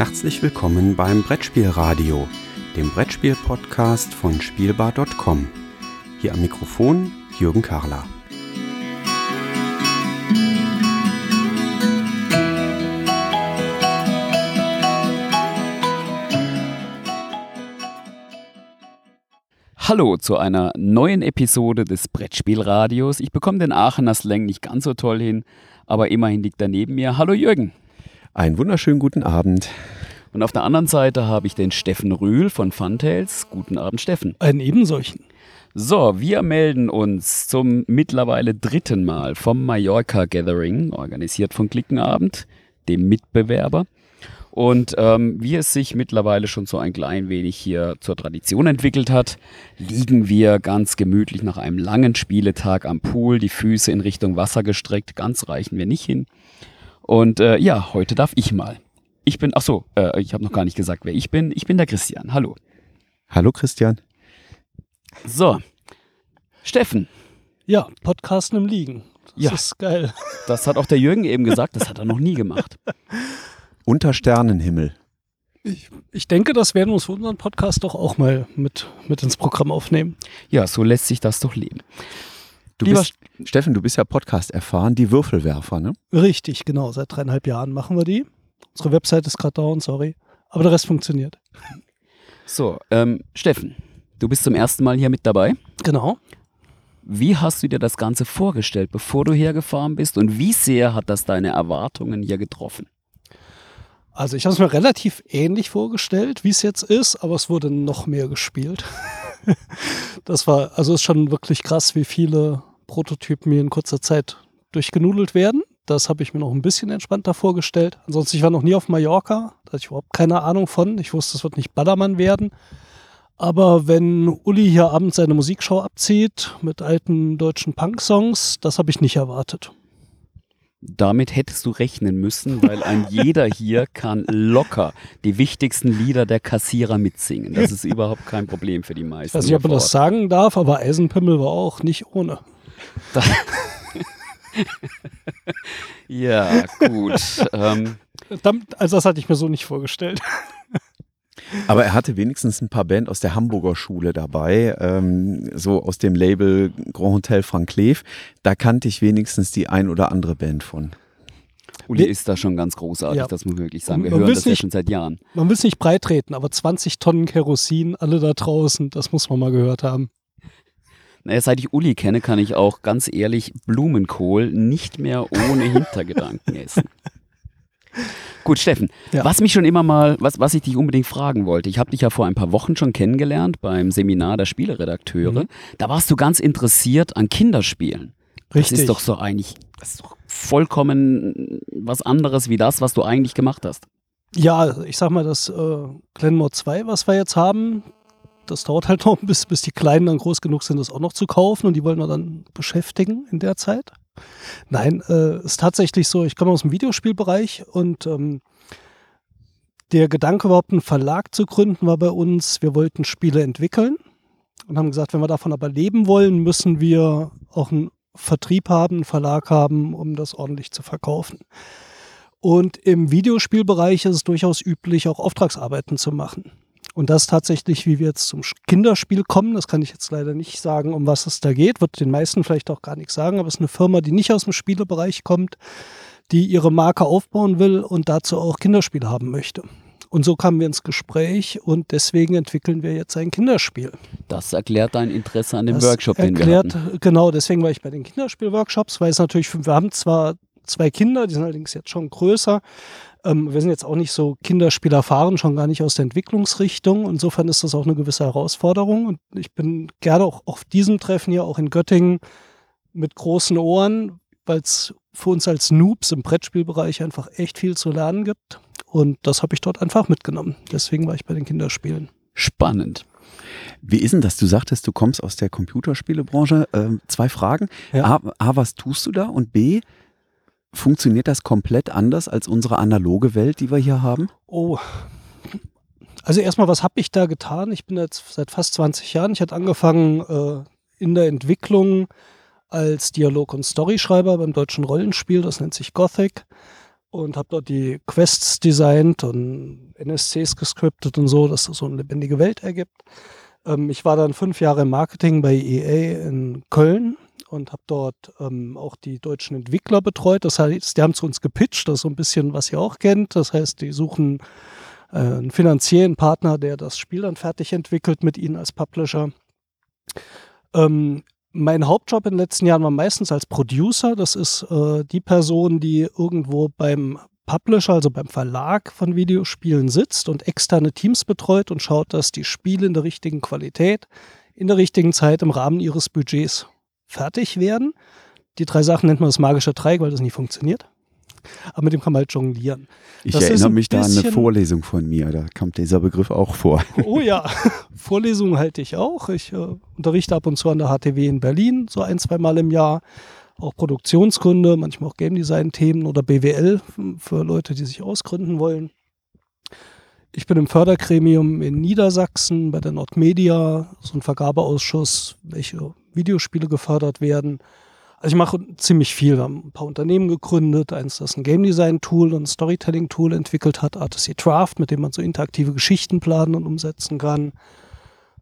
Herzlich willkommen beim Brettspielradio, dem Brettspiel-Podcast von Spielbar.com. Hier am Mikrofon Jürgen Karler. Hallo zu einer neuen Episode des Brettspielradios. Ich bekomme den Aachener Slang nicht ganz so toll hin, aber immerhin liegt er neben mir. Hallo Jürgen. Einen wunderschönen guten Abend. Und auf der anderen Seite habe ich den Steffen Rühl von Funtails. Guten Abend, Steffen. Einen ebensolchen. So, wir melden uns zum mittlerweile dritten Mal vom Mallorca Gathering, organisiert von Klickenabend, dem Mitbewerber. Und ähm, wie es sich mittlerweile schon so ein klein wenig hier zur Tradition entwickelt hat, liegen wir ganz gemütlich nach einem langen Spieletag am Pool, die Füße in Richtung Wasser gestreckt. Ganz reichen wir nicht hin. Und äh, ja, heute darf ich mal. Ich bin, ach so, äh, ich habe noch gar nicht gesagt, wer ich bin. Ich bin der Christian. Hallo. Hallo Christian. So, Steffen. Ja, Podcasten im Liegen. Das Ja. ist geil. Das hat auch der Jürgen eben gesagt, das hat er noch nie gemacht. Unter Sternenhimmel. Ich, ich denke, das werden wir uns für unseren Podcast doch auch mal mit, mit ins Programm aufnehmen. Ja, so lässt sich das doch leben. Du Lieber bist, Steffen, du bist ja Podcast erfahren, die Würfelwerfer, ne? Richtig, genau. Seit dreieinhalb Jahren machen wir die. Unsere Website ist gerade down, sorry. Aber der Rest funktioniert. So, ähm, Steffen, du bist zum ersten Mal hier mit dabei. Genau. Wie hast du dir das Ganze vorgestellt, bevor du hergefahren bist? Und wie sehr hat das deine Erwartungen hier getroffen? Also ich habe es mir relativ ähnlich vorgestellt, wie es jetzt ist, aber es wurde noch mehr gespielt. das war, also ist schon wirklich krass, wie viele Prototypen mir in kurzer Zeit durchgenudelt werden. Das habe ich mir noch ein bisschen entspannter vorgestellt. Ansonsten, ich war noch nie auf Mallorca, da hatte ich überhaupt keine Ahnung von. Ich wusste, es wird nicht Ballermann werden. Aber wenn Uli hier abends seine Musikshow abzieht mit alten deutschen Punk-Songs, das habe ich nicht erwartet. Damit hättest du rechnen müssen, weil ein jeder hier kann locker die wichtigsten Lieder der Kassierer mitsingen. Das ist überhaupt kein Problem für die meisten. Ich weiß nicht, ob man das sagen darf, aber Eisenpimmel war auch nicht ohne. Da- ja, gut. Ähm, also das hatte ich mir so nicht vorgestellt. Aber er hatte wenigstens ein paar Band aus der Hamburger Schule dabei, ähm, so aus dem Label Grand Hotel Frank Kleef. Da kannte ich wenigstens die ein oder andere Band von. Uli ist da schon ganz großartig, Ja. das muss man wirklich sagen. Wir Man hören das ja nicht- schon seit Jahren. Man will es nicht breit treten, aber 20 Tonnen Kerosin, alle da draußen, das muss man mal gehört haben. Naja, seit ich Uli kenne, kann ich auch ganz ehrlich Blumenkohl nicht mehr ohne Hintergedanken essen. Gut, Steffen, Ja. was mich schon immer mal, was, was ich dich unbedingt fragen wollte, ich habe dich ja vor ein paar Wochen schon kennengelernt beim Seminar der Spieleredakteure. Mhm. Da warst du ganz interessiert an Kinderspielen. Richtig. Das ist doch so eigentlich, das ist doch vollkommen was anderes wie das, was du eigentlich gemacht hast. Ja, ich sag mal, das äh, Glenmore 2, was wir jetzt haben, das dauert halt noch, bis, bis die Kleinen dann groß genug sind, das auch noch zu kaufen und die wollen wir dann beschäftigen in der Zeit. Nein, äh, ist tatsächlich so, ich komme aus dem Videospielbereich und ähm, der Gedanke überhaupt einen Verlag zu gründen war bei uns, wir wollten Spiele entwickeln und haben gesagt, wenn wir davon aber leben wollen, müssen wir auch einen Vertrieb haben, einen Verlag haben, um das ordentlich zu verkaufen. Und im Videospielbereich ist es durchaus üblich, auch Auftragsarbeiten zu machen. Und das tatsächlich, wie wir jetzt zum Kinderspiel kommen, das kann ich jetzt leider nicht sagen, um was es da geht, wird den meisten vielleicht auch gar nichts sagen, aber es ist eine Firma, die nicht aus dem Spielebereich kommt, die ihre Marke aufbauen will und dazu auch Kinderspiele haben möchte. Und so kamen wir ins Gespräch und deswegen entwickeln wir jetzt ein Kinderspiel. Das erklärt dein Interesse an dem Das Workshop, den wir erklärt, hatten. Genau, deswegen war ich bei den Kinderspielworkshops, weil es natürlich, wir haben zwar zwei Kinder, die sind allerdings jetzt schon größer. Ähm, wir sind jetzt auch nicht so Kinderspiel erfahren, schon gar nicht aus der Entwicklungsrichtung. Insofern ist das auch eine gewisse Herausforderung. Und ich bin gerne auch auf diesem Treffen hier, auch in Göttingen, mit großen Ohren, weil es für uns als Noobs im Brettspielbereich einfach echt viel zu lernen gibt. Und das habe ich dort einfach mitgenommen. Deswegen war ich bei den Kinderspielen. Spannend. Wie ist denn das? Du sagtest, du kommst aus der Computerspielebranche. Ähm, zwei Fragen. Ja. A, A, was tust du da? Und B, funktioniert das komplett anders als unsere analoge Welt, die wir hier haben? Oh. Also erstmal, was habe ich da getan? Ich bin jetzt seit fast 20 Jahren. Ich hatte angefangen äh, in der Entwicklung als Dialog- und Storyschreiber beim deutschen Rollenspiel. Das nennt sich Gothic. und habe dort die Quests designt und NSCs gescriptet und so, dass das so eine lebendige Welt ergibt. Ähm, ich war dann fünf Jahre im Marketing bei EA in Köln und habe dort ähm, auch die deutschen Entwickler betreut. Das heißt, die haben zu uns gepitcht, das ist so ein bisschen, was ihr auch kennt. Das heißt, die suchen äh, einen finanziellen Partner, der das Spiel dann fertig entwickelt mit ihnen als Publisher. Ähm, mein Hauptjob in den letzten Jahren war meistens als Producer. Das ist äh, die Person, die irgendwo beim Publisher, also beim Verlag von Videospielen sitzt und externe Teams betreut und schaut, dass die Spiele in der richtigen Qualität, in der richtigen Zeit im Rahmen ihres Budgets fertig werden. Die drei Sachen nennt man das magische Dreieck, weil das nie funktioniert. Aber mit dem kann man halt jonglieren. Ich Das erinnere mich da an eine Vorlesung von mir, da kommt dieser Begriff auch vor. Oh ja, Vorlesungen halte ich auch. Ich äh, unterrichte ab und zu an der HTW in Berlin, so ein, zwei Mal im Jahr. Auch Produktionskunde, manchmal auch Game Design Themen oder BWL für Leute, die sich ausgründen wollen. Ich bin im Fördergremium in Niedersachsen bei der Nordmedia, so ein Vergabeausschuss, welche Videospiele gefördert werden. Also ich mache ziemlich viel. Wir haben ein paar Unternehmen gegründet. Eins, das ein Game Design Tool und Storytelling Tool entwickelt hat, Artisy Draft, mit dem man so interaktive Geschichten planen und umsetzen kann.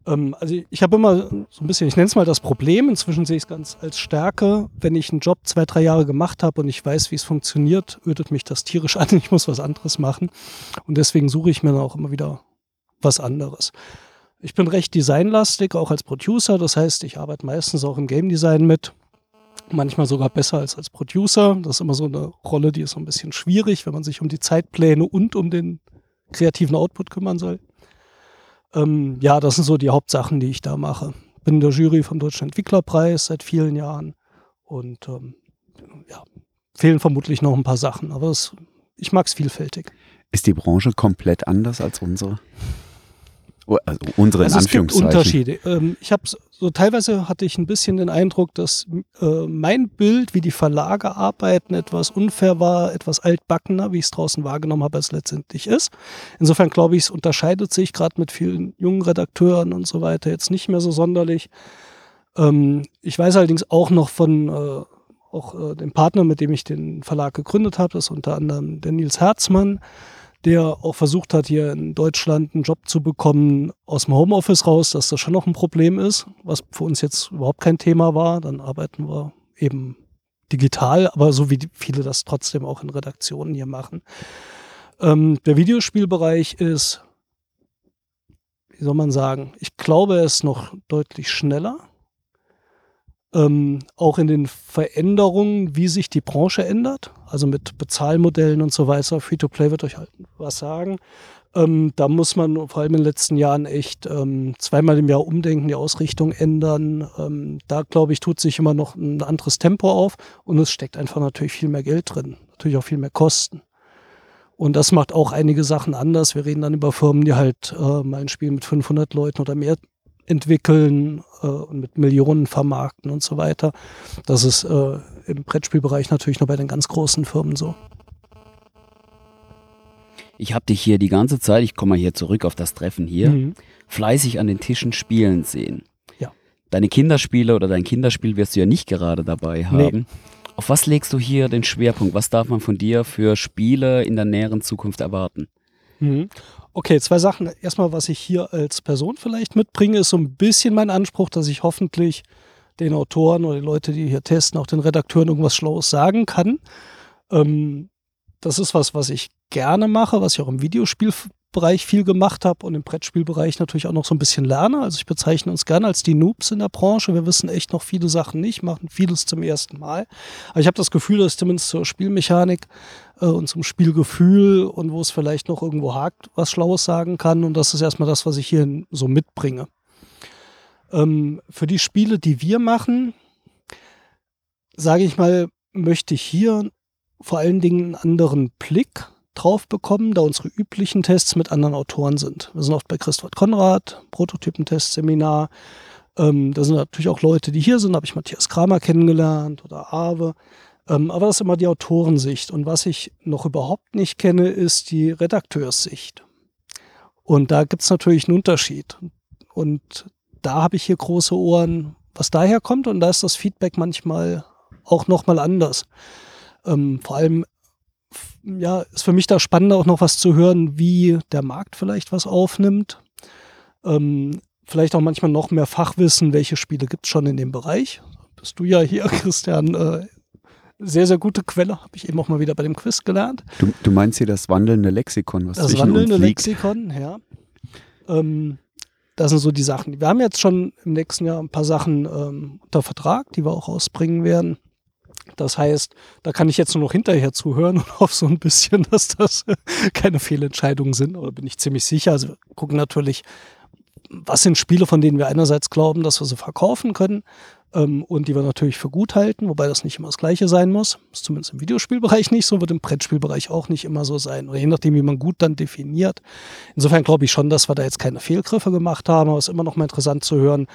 Ähm, also ich, ich habe immer so ein bisschen, ich nenne es mal das Problem, inzwischen sehe ich es ganz als Stärke. Wenn ich einen Job zwei, drei Jahre gemacht habe und ich weiß, wie es funktioniert, ödet mich das tierisch an. Ich muss was anderes machen. Und deswegen suche ich mir dann auch immer wieder was anderes. Ich bin recht designlastig, auch als Producer. Das heißt, ich arbeite meistens auch im Game Design mit. Manchmal sogar besser als als Producer. Das ist immer so eine Rolle, die ist so ein bisschen schwierig, wenn man sich um die Zeitpläne und um den kreativen Output kümmern soll. Ähm, ja, das sind so die Hauptsachen, die ich da mache. Bin in der Jury vom Deutschen Entwicklerpreis seit vielen Jahren und ähm, ja, fehlen vermutlich noch ein paar Sachen, aber es, ich mag es vielfältig. Ist die Branche komplett anders als unsere? Also unsere in Also es gibt Anführungszeichen. Unterschiede. Ähm, ich habe so teilweise hatte ich ein bisschen den Eindruck, dass äh, mein Bild, wie die Verlage arbeiten, etwas unfair war, etwas altbackener, wie ich es draußen wahrgenommen habe, als es letztendlich ist. Insofern glaube ich, es unterscheidet sich gerade mit vielen jungen Redakteuren und so weiter jetzt nicht mehr so sonderlich. Ähm, ich weiß allerdings auch noch von äh, auch äh, dem Partner, mit dem ich den Verlag gegründet habe, das ist unter anderem der Nils Herzmann, der auch versucht hat, hier in Deutschland einen Job zu bekommen aus dem Homeoffice raus, dass das schon noch ein Problem ist, was für uns jetzt überhaupt kein Thema war. Dann arbeiten wir eben digital, aber so wie viele das trotzdem auch in Redaktionen hier machen. Ähm, der Videospielbereich ist, wie soll man sagen, ich glaube, er ist noch deutlich schneller. Ähm, auch in den Veränderungen, wie sich die Branche ändert, also mit Bezahlmodellen und so weiter. Free-to-Play wird euch halt was sagen. Ähm, da muss man vor allem in den letzten Jahren echt ähm, zweimal im Jahr umdenken, die Ausrichtung ändern. Ähm, da, glaube ich, tut sich immer noch ein anderes Tempo auf und es steckt einfach natürlich viel mehr Geld drin, natürlich auch viel mehr Kosten. Und das macht auch einige Sachen anders. Wir reden dann über Firmen, die halt äh, mal ein Spiel mit 500 Leuten oder mehr entwickeln äh, und mit Millionen vermarkten und so weiter. Das ist äh, im Brettspielbereich natürlich nur bei den ganz großen Firmen so. Ich habe dich hier die ganze Zeit, ich komme mal hier zurück auf das Treffen hier, Mhm. fleißig an den Tischen spielen sehen. Ja. Deine Kinderspiele oder dein Kinderspiel wirst du ja nicht gerade dabei haben. Auf was legst du hier den Schwerpunkt? Was darf man von dir für Spiele in der näheren Zukunft erwarten? Mhm. Okay, zwei Sachen. Erstmal, was ich hier als Person vielleicht mitbringe, ist so ein bisschen mein Anspruch, dass ich hoffentlich den Autoren oder die Leute, die hier testen, auch den Redakteuren irgendwas Schlaues sagen kann. Ähm, das ist was, was ich gerne mache, was ich auch im Videospielbereich viel gemacht habe und im Brettspielbereich natürlich auch noch so ein bisschen lerne. Also ich bezeichne uns gerne als die Noobs in der Branche. Wir wissen echt noch viele Sachen nicht, machen vieles zum ersten Mal. Aber ich habe das Gefühl, dass zumindest zur Spielmechanik äh, und zum Spielgefühl und wo es vielleicht noch irgendwo hakt, was Schlaues sagen kann. Und das ist erstmal das, was ich hier so mitbringe. Ähm, für die Spiele, die wir machen, sage ich mal, möchte ich hier vor allen Dingen einen anderen Blick drauf bekommen, da unsere üblichen Tests mit anderen Autoren sind. Wir sind oft bei Christoph Konrad, Prototypentestseminar. Ähm, da sind natürlich auch Leute, die hier sind. Da habe ich Matthias Kramer kennengelernt oder Awe. Ähm, aber das ist immer die Autorensicht. Und was ich noch überhaupt nicht kenne, ist die Redakteurssicht. Und da gibt es natürlich einen Unterschied. Und da habe ich hier große Ohren, was daher kommt. Und da ist das Feedback manchmal auch nochmal anders. Ähm, vor allem ja, ist für mich da spannender auch noch was zu hören, wie der Markt vielleicht was aufnimmt. Ähm, vielleicht auch manchmal noch mehr Fachwissen, welche Spiele gibt es schon in dem Bereich. Bist du ja hier, Christian, äh, sehr, sehr gute Quelle, habe ich eben auch mal wieder bei dem Quiz gelernt. Du, du meinst hier das wandelnde Lexikon, was Das wandelnde. Lexikon, ja. Ähm, das sind so die Sachen. Wir haben jetzt schon im nächsten Jahr ein paar Sachen ähm, unter Vertrag, die wir auch rausbringen werden. Das heißt, da kann ich jetzt nur noch hinterher zuhören und hoffe so ein bisschen, dass das keine Fehlentscheidungen sind. Oder bin ich ziemlich sicher. Also wir gucken natürlich, was sind Spiele, von denen wir einerseits glauben, dass wir sie verkaufen können ähm, und die wir natürlich für gut halten, wobei das nicht immer das Gleiche sein muss. Ist zumindest im Videospielbereich nicht so, wird im Brettspielbereich auch nicht immer so sein. Oder je nachdem, wie man gut dann definiert. Insofern glaube ich schon, dass wir da jetzt keine Fehlgriffe gemacht haben, aber es ist immer noch mal interessant zu hören,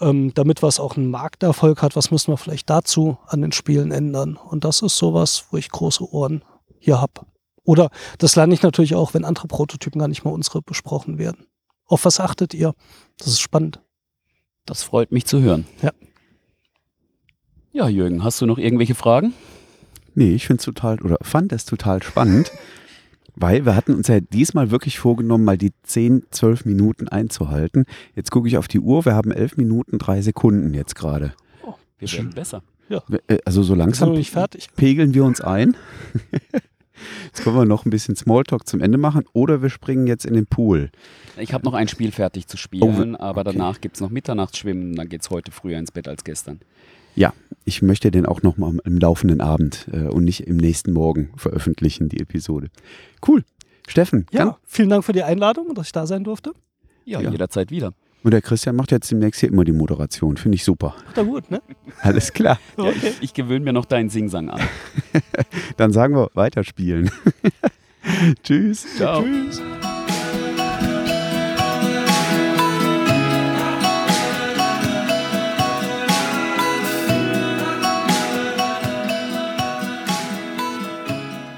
ähm, damit was auch einen Markterfolg hat, was müssen wir vielleicht dazu an den Spielen ändern. Und das ist sowas, wo ich große Ohren hier habe. Oder das lerne ich natürlich auch, wenn andere Prototypen gar nicht mal unsere besprochen werden. Auf was achtet ihr? Das ist spannend. Das freut mich zu hören. Ja. Ja, Jürgen, hast du noch irgendwelche Fragen? Nee, ich finde es total, oder fand es total spannend, weil wir hatten uns ja diesmal wirklich vorgenommen, mal die 10, 12 Minuten einzuhalten. Jetzt gucke ich auf die Uhr, wir haben 11 Minuten, 3 Sekunden jetzt gerade. Wir werden besser. Wir- äh, Also so Sind langsam noch nicht fertig. pegeln wir uns ein. Jetzt können wir noch ein bisschen Smalltalk zum Ende machen oder wir springen jetzt in den Pool. Ich habe noch ein Spiel fertig zu spielen, Oh, aber okay. danach gibt es noch Mitternachtsschwimmen. Dann geht es heute früher ins Bett als gestern. Ja, ich möchte den auch noch mal im laufenden Abend äh, und nicht im nächsten Morgen veröffentlichen, die Episode. Cool. Steffen, Ja, vielen Dank für die Einladung und dass ich da sein durfte. Ja, Ja. jederzeit wieder. und der Christian macht jetzt demnächst hier immer die Moderation. Finde ich super. Macht er gut, ne? Alles klar. Ja, ich ich gewöhne mir noch deinen Singsang an. Dann sagen wir weiterspielen. Tschüss. Ciao. Tschüss.